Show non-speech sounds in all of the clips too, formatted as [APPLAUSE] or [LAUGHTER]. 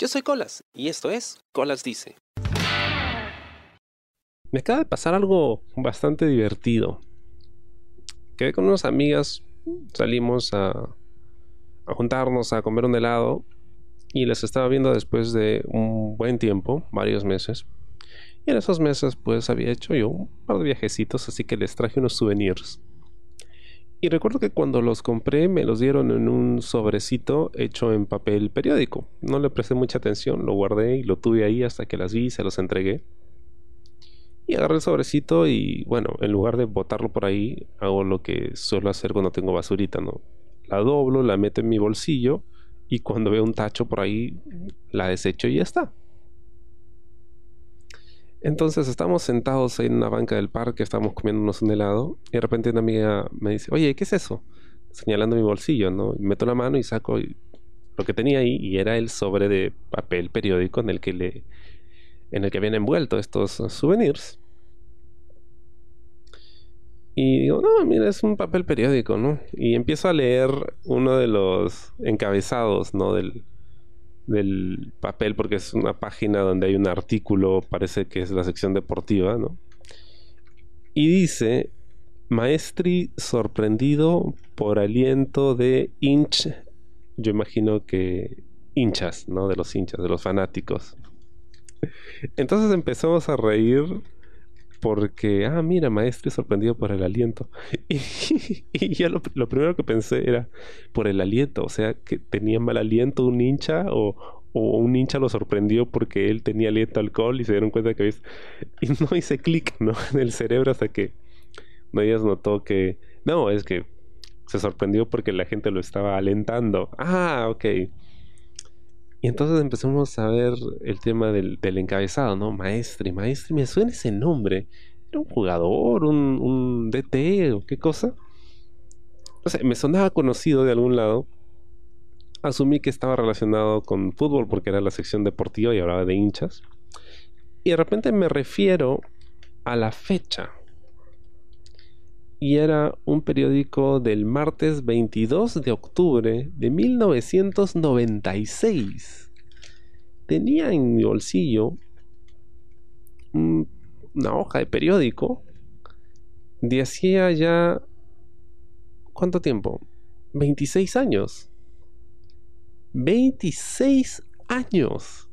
Yo soy Colas y esto es Colas Dice. Me acaba de pasar algo bastante divertido. Quedé con unas amigas, salimos a, a juntarnos a comer un helado y les estaba viendo después de un buen tiempo, varios meses. Y en esos meses pues había hecho yo un par de viajecitos, así que les traje unos souvenirs. Y recuerdo que cuando los compré me los dieron en un sobrecito hecho en papel periódico. No le presté mucha atención, lo guardé y lo tuve ahí hasta que las vi y se los entregué. Y agarré el sobrecito y bueno, en lugar de botarlo por ahí, hago lo que suelo hacer cuando tengo basurita, ¿no? La doblo, la meto en mi bolsillo y cuando veo un tacho por ahí, la desecho y ya está. Entonces estamos sentados en una banca del parque, estamos comiéndonos un helado y de repente una amiga me dice, oye, ¿qué es eso? Señalando mi bolsillo, ¿no? Y meto la mano y saco lo que tenía ahí y era el sobre de papel periódico en el que le en el que habían envuelto estos souvenirs. Y digo, no, mira, es un papel periódico, ¿no? Y empiezo a leer uno de los encabezados, ¿no? Del, del papel porque es una página donde hay un artículo, parece que es la sección deportiva, ¿no? Y dice, Maestri sorprendido por aliento de hinch, yo imagino que hinchas, ¿no? De los hinchas, de los fanáticos. Entonces empezamos a reír porque, ah, mira, maestro sorprendido por el aliento. [LAUGHS] Y, yo lo, primero que pensé era por el aliento, o sea, que tenía mal aliento un hincha o, un hincha lo sorprendió porque él tenía aliento alcohol y se dieron cuenta que había... [LAUGHS] Y no hice clic, ¿no? [LAUGHS] En el cerebro hasta que Nadie notó que... No, es que se sorprendió porque la gente lo estaba alentando. Ah, ok. Y entonces empezamos a ver el tema del, encabezado, ¿no? Maestri, Maestri, me suena ese nombre. ¿Era un jugador, un, un DT o qué cosa? O sea, me sonaba conocido de algún lado. Asumí que estaba relacionado con fútbol porque era la sección deportiva y hablaba de hinchas. Y de repente me refiero a la fecha. Y era un periódico del martes 22 de octubre de 1996. Tenía en mi bolsillo una hoja de periódico de hacía ya... ¿Cuánto tiempo? 26 años. 26 años.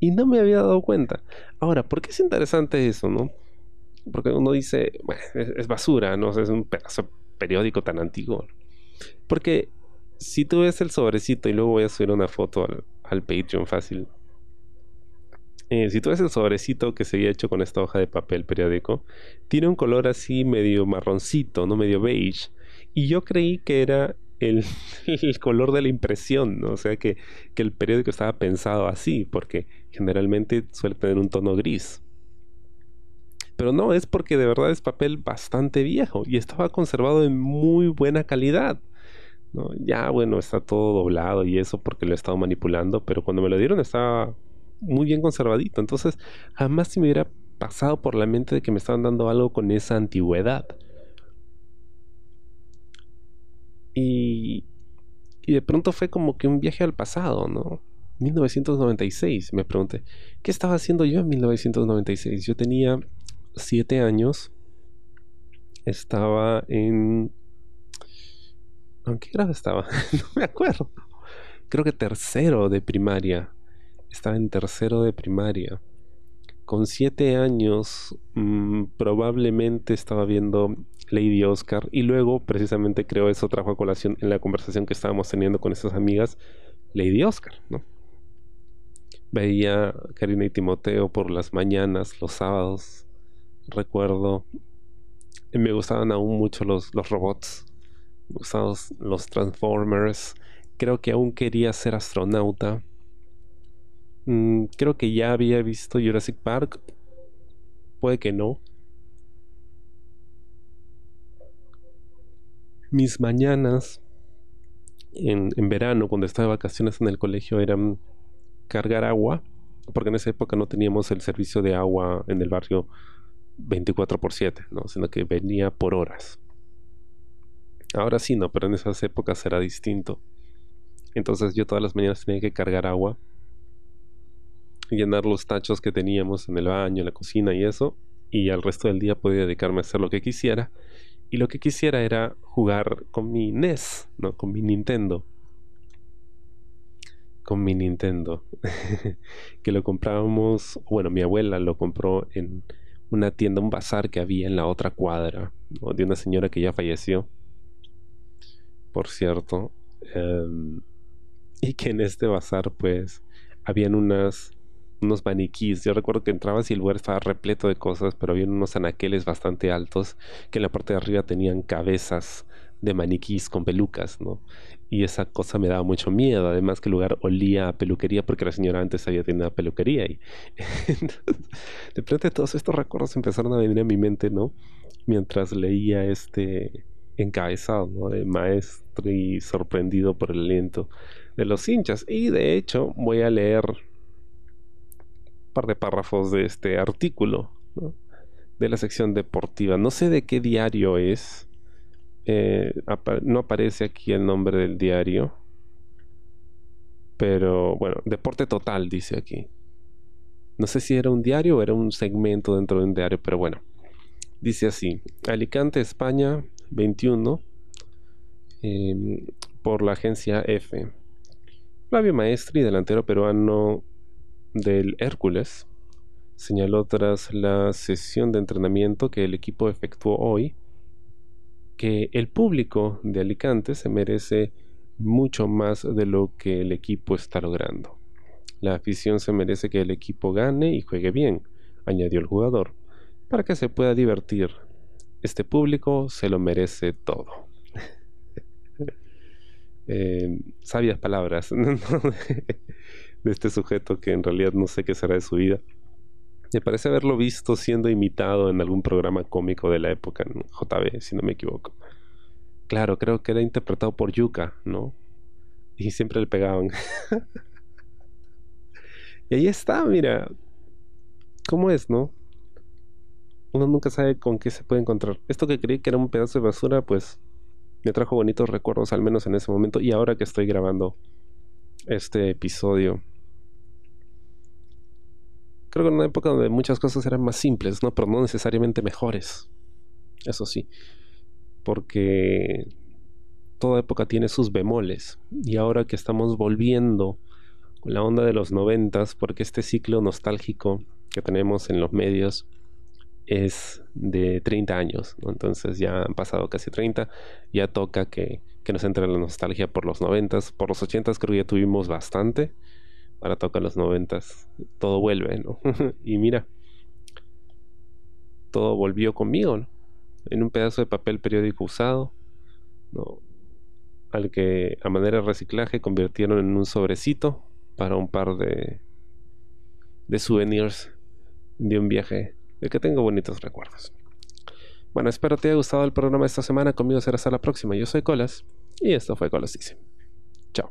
Y no me había dado cuenta. Ahora, ¿por qué es interesante eso, no? Porque uno dice, bueno, es, basura, no es un pedazo periódico tan antiguo. Porque si tú ves el sobrecito y luego voy a subir una foto al, al Patreon fácil. Eh, si tú ves el sobrecito que se había hecho con esta hoja de papel periódico, tiene un color así medio marroncito, no medio beige. Y yo creí que era el, [LAUGHS] color de la impresión, ¿no? o sea que, que el periódico estaba pensado así, porque generalmente suele tener un tono gris. Pero no, es porque de verdad es papel bastante viejo y estaba conservado en muy buena calidad. ¿no? Ya, bueno, está todo doblado y eso porque lo he estado manipulando, pero cuando me lo dieron estaba muy bien conservadito. Entonces, jamás se me hubiera pasado por la mente de que me estaban dando algo con esa antigüedad. Y, y de pronto fue como que un viaje al pasado, ¿no? 1996, me pregunté, ¿qué estaba haciendo yo en 1996? Yo tenía siete años estaba en... ¿En qué grado estaba? [LAUGHS] no me acuerdo. Creo que tercero de primaria. Estaba en tercero de primaria. Con siete años mm, probablemente estaba viendo Lady Oscar y luego precisamente creo eso trajo a colación en la conversación que estábamos teniendo con esas amigas Lady Oscar, ¿no? Veía Karina y Timoteo por las mañanas, los sábados, recuerdo. Me gustaban aún mucho los, los robots. Me gustaban los, Transformers. Creo que aún quería ser astronauta. Mm, creo que ya había visto Jurassic Park. Puede que no. Mis mañanas en, en, verano, cuando estaba de vacaciones en el colegio, eran cargar agua, porque en esa época no teníamos el servicio de agua en el barrio 24 por 7, ¿no? sino que venía por horas. Ahora sí, no, pero en esas épocas era distinto. Entonces yo todas las mañanas tenía que cargar agua llenar los tachos que teníamos en el baño, en la cocina y eso, y al resto del día podía dedicarme a hacer lo que quisiera. Y lo que quisiera era jugar con mi NES, ¿no? Con mi Nintendo. Con mi Nintendo. [LAUGHS] que lo comprábamos, bueno, mi abuela lo compró en una tienda, un bazar que había en la otra cuadra, de una señora que ya falleció. Por cierto. Em, y que en este bazar, pues, habían unas unos maniquís. Yo recuerdo que entrabas y el lugar estaba repleto de cosas, pero había unos anaqueles bastante altos que en la parte de arriba tenían cabezas de maniquís con pelucas, ¿no? Y esa cosa me daba mucho miedo. Además que el lugar olía a peluquería porque la señora antes había tenido peluquería. Y [LAUGHS] de repente todos estos recuerdos empezaron a venir a mi mente, ¿no? Mientras leía este encabezado, ¿no? De maestro y sorprendido por el aliento de los hinchas. Y de hecho voy a leer par de párrafos de este artículo de la sección deportiva. No sé de qué diario es. Eh, no aparece aquí el nombre del diario. Pero bueno, Deporte Total dice aquí. No sé si era un diario o era un segmento dentro de un diario, pero bueno. Dice así. Alicante, España, 21. Em, por la agencia F. Flavio Maestri, delantero peruano del Hércules señaló tras la sesión de entrenamiento que el equipo efectuó hoy que el público de Alicante se merece mucho más de lo que el equipo está logrando. La afición se merece que el equipo gane y juegue bien, añadió el jugador, para que se pueda divertir. Este público se lo merece todo. [LAUGHS] Eh, sabias palabras [LAUGHS] de este sujeto que en realidad no sé qué será de su vida. Me parece haberlo visto siendo imitado en algún programa cómico de la época, en JB, si no me equivoco. Claro, creo que era interpretado por Yuka, ¿no? Y siempre le pegaban. [LAUGHS] y ahí está, mira. ¿Cómo es, no? Uno nunca sabe con qué se puede encontrar. Esto que creí que era un pedazo de basura, pues me trajo bonitos recuerdos, al menos en ese momento. Y ahora que estoy grabando este episodio, creo que en una época donde muchas cosas eran más simples, ¿no? Pero no necesariamente mejores. Eso sí. Porque toda época tiene sus bemoles. Y ahora que estamos volviendo con la onda de los noventas, porque este ciclo nostálgico que tenemos en los medios es de 30 años, entonces ya han pasado casi 30, ya toca que, que nos entre la nostalgia por los noventas, por los ochentas creo que ya tuvimos bastante, Ahora toca los noventas. Todo vuelve, ¿no? [LAUGHS] y mira, todo volvió conmigo, ¿no? En un pedazo de papel periódico usado, ¿no? Al que a manera de reciclaje convirtieron en un sobrecito para un par de, de souvenirs de un viaje del que tengo bonitos recuerdos. Bueno, espero te haya gustado el programa de esta semana. Conmigo será hasta la próxima. Yo soy Colas y esto fue Colas Dice. Chao.